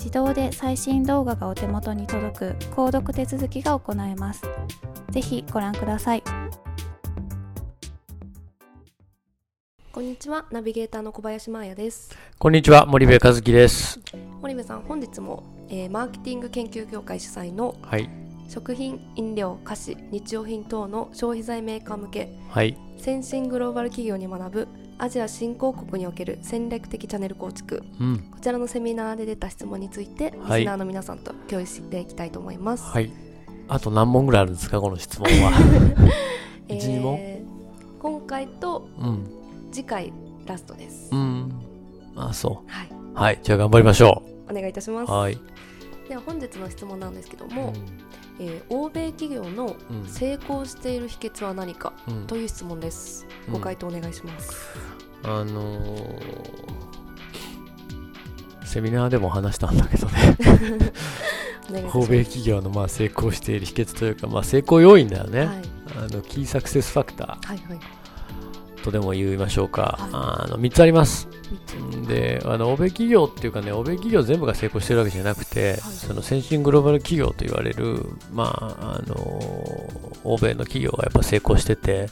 自動で最新動画がお手元に届く購読手続きが行えます。ぜひご覧ください。こんにちは、ナビゲーターの小林真彩です。こんにちは、森部和樹です。森部さん、本日も、えー、マーケティング研究協会主催の、はい、食品、飲料、菓子、日用品等の消費財メーカー向け、はい、先進グローバル企業に学ぶアジア新興国における戦略的チャンネル構築、うん、こちらのセミナーで出た質問について、リスナーの皆さんと共有していきたいと思います。はい。あと何問ぐらいあるんですか、この質問は。えー、今回と、次回ラストです。うん。あ、そう。はい。はい。じゃあ頑張りましょう。お願いいたします。はい。では本日の質問なんですけども、うん、えー、欧米企業の成功している秘訣は何か、うん、という質問です。ご回答お願いします。あのー、セミナーでも話したんだけどね。欧米企業のまあ成功している秘訣というか、まあ、成功要因だよね、はい、あのキーサクセスファクター、とでも言いましょうか、はい、あの3つあります。であの欧米企業っていうかね欧米企業全部が成功してるわけじゃなくて、はい、その先進グローバル企業と言われる、まああの欧米の企業がやっぱ成功してて、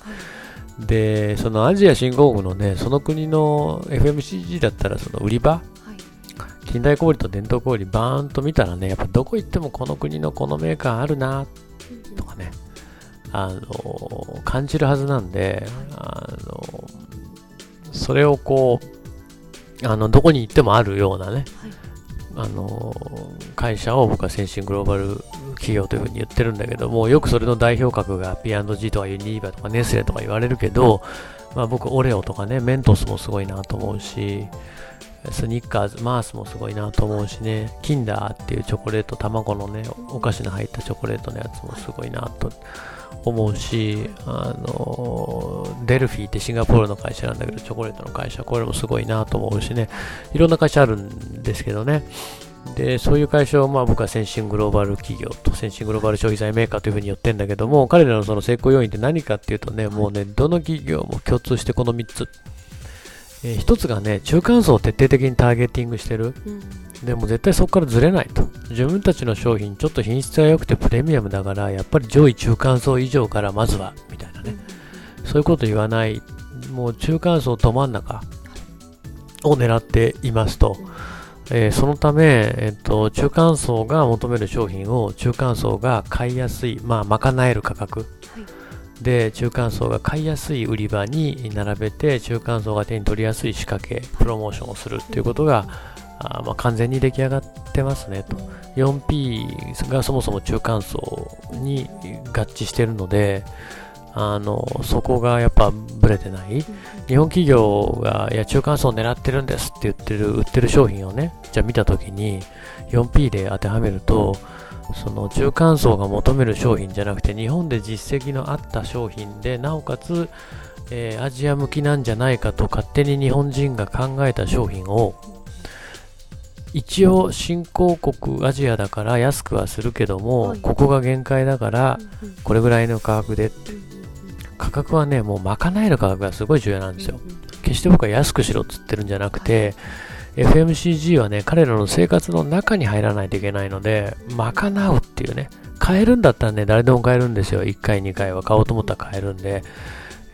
で、そのアジア新興国のね、その国の FMCG だったらその売り場、はい、近代小売と伝統小売バーンと見たらね、やっぱどこ行ってもこの国のこのメーカーあるな、とかね、あの、感じるはずなんで、あの、それをこう、あの、どこに行ってもあるようなね、はい。あの会社を僕は先進グローバル企業というふうに言ってるんだけども、よくそれの代表格が P&G とかユニーバとかネスレとか言われるけど、まあ、僕、オレオとかね、メントスもすごいなと思うし、スニッカーズ、マースもすごいなと思うしね、キンダーっていうチョコレート、卵のね、お菓子の入ったチョコレートのやつもすごいなと思うし、あの、デルフィーってシンガポールの会社なんだけど、チョコレートの会社、これもすごいなと思うしね、いろんな会社あるんですけどね。で、そういう会社をまあ僕は先進グローバル企業と先進グローバル消費財メーカーというふうに言ってんだけども、彼らのその成功要因って何かっていうとね、もうね、どの企業も共通してこの3つ。えー、1つがね、中間層を徹底的にターゲティングしてる。うんでも絶対そこからずれないと。自分たちの商品、ちょっと品質が良くてプレミアムだから、やっぱり上位中間層以上からまずは、みたいなね。そういうこと言わない、もう中間層ど真ん中を狙っていますと。えー、そのため、えっと、中間層が求める商品を中間層が買いやすい、まあ、賄える価格、はい、で中間層が買いやすい売り場に並べて中間層が手に取りやすい仕掛けプロモーションをするっていうことがあまあ、完全に出来上がってますねと。4P がそもそも中間層に合致してるので、あのそこがやっぱブレてない、日本企業がいや中間層を狙ってるんですって言ってる売ってる商品をねじゃあ見た時に 4P で当てはめるとその中間層が求める商品じゃなくて日本で実績のあった商品でなおかつ、えー、アジア向きなんじゃないかと勝手に日本人が考えた商品を一応新興国アジアだから安くはするけども、ここが限界だからこれぐらいの価格で。価格はねもう賄える価格がすごい重要なんですよ。決して僕は安くしろっつってるんじゃなくて、FMCG はね、彼らの生活の中に入らないといけないので、賄うっていうね、買えるんだったらね、誰でも買えるんですよ。1回、2回は。買おうと思ったら買えるんで、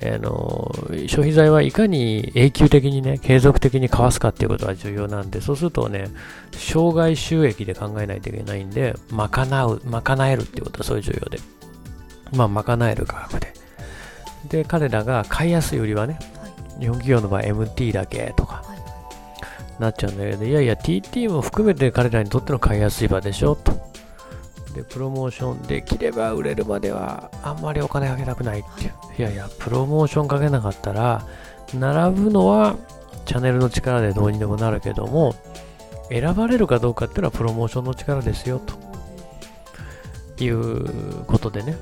あの消費財はいかに永久的にね、継続的に買わすかっていうことが重要なんで、そうするとね、障害収益で考えないといけないんで、賄う、賄えるっていうことはそういう重要で。まあ、賄える価格で。で、彼らが買いやすい売りはね、はい、日本企業の場合 MT だけとか、なっちゃうんだけど、いやいや、TT も含めて彼らにとっての買いやすい場でしょ、と。で、プロモーションできれば売れるまではあんまりお金かけたくないっていう。いやいや、プロモーションかけなかったら、並ぶのはチャンネルの力でどうにでもなるけども、選ばれるかどうかっていうのはプロモーションの力ですよ、と。いうことでね、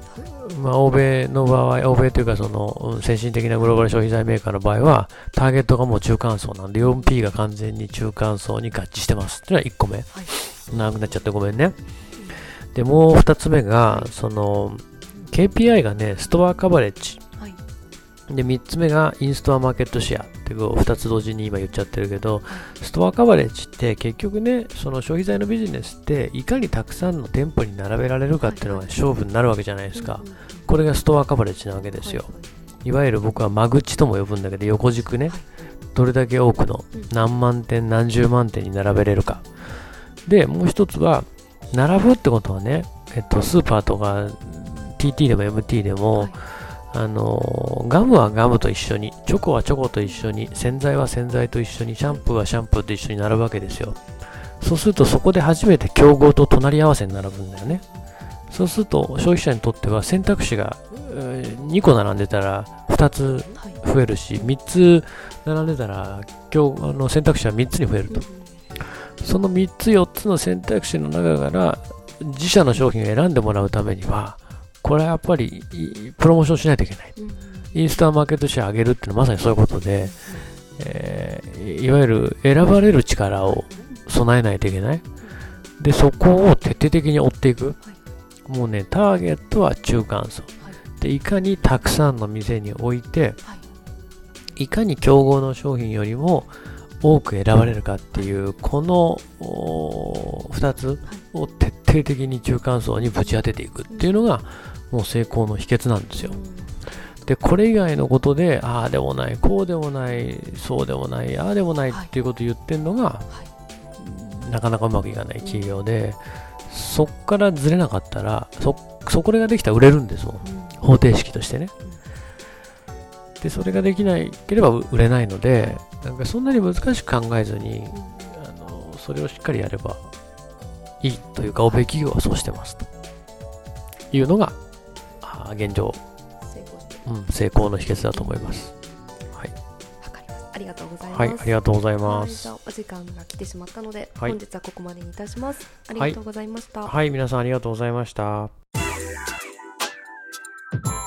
まあ、欧米の場合、欧米というかその先進的なグローバル消費財メーカーの場合は、ターゲットがもう中間層なんで、4P が完全に中間層に合致してますっていうのは1個目。はい、長くなっちゃってごめんね。で、もう2つ目が、その、KPI がね、ストアカバレッジ。はい、で、3つ目がインストアマーケットシェア。ってこう2つ同時に今言っちゃってるけど、ストアカバレッジって結局ね、その消費財のビジネスっていかにたくさんの店舗に並べられるかっていうのが勝負になるわけじゃないですか。これがストアカバレッジなわけですよ。いわゆる僕は間口とも呼ぶんだけど、横軸ね、どれだけ多くの何万点、何十万点に並べれるか。で、もう一つは、並ぶってことはね、えっと、スーパーとか TT でも MT でも、あのガムはガムと一緒に、チョコはチョコと一緒に、洗剤は洗剤と一緒に、シャンプーはシャンプーと一緒に並ぶわけですよ。そうするとそこで初めて競合と隣り合わせに並ぶんだよね。そうすると消費者にとっては選択肢が2個並んでたら2つ増えるし、3つ並んでたら今日あの選択肢は3つに増えると。その3つ4つの選択肢の中から自社の商品を選んでもらうためには、これはやっぱりプロモーションしないといけない。インスタマーケットシェア上げるっていうのはまさにそういうことで、えー、いわゆる選ばれる力を備えないといけない。で、そこを徹底的に追っていく。もうね、ターゲットは中間層。で、いかにたくさんの店に置いて、いかに競合の商品よりも多く選ばれるかっていう、この2つを徹底的に中間層にぶち当てていくっていうのが、もう成功の秘訣なんですよ。で、これ以外のことで、ああでもない、こうでもない、そうでもない、ああでもないっていうことを言ってるのが、なかなかうまくいかない企業で、そっからずれなかったら、そ、そこができたら売れるんですもん。方程式としてね。で、それができなければ売れないので、なんかそんなに難しく考えずに、あのそれをしっかりやればいいというか、欧米企業はそうしてますというのが、現状、うん、成功の秘訣だと思います。はい。わかります。ありがとうございます。はい、ありがとうございます。お時間が来てしまったので、はい、本日はここまでにいたします。ありがとうございました。はい、はい、皆さんありがとうございました。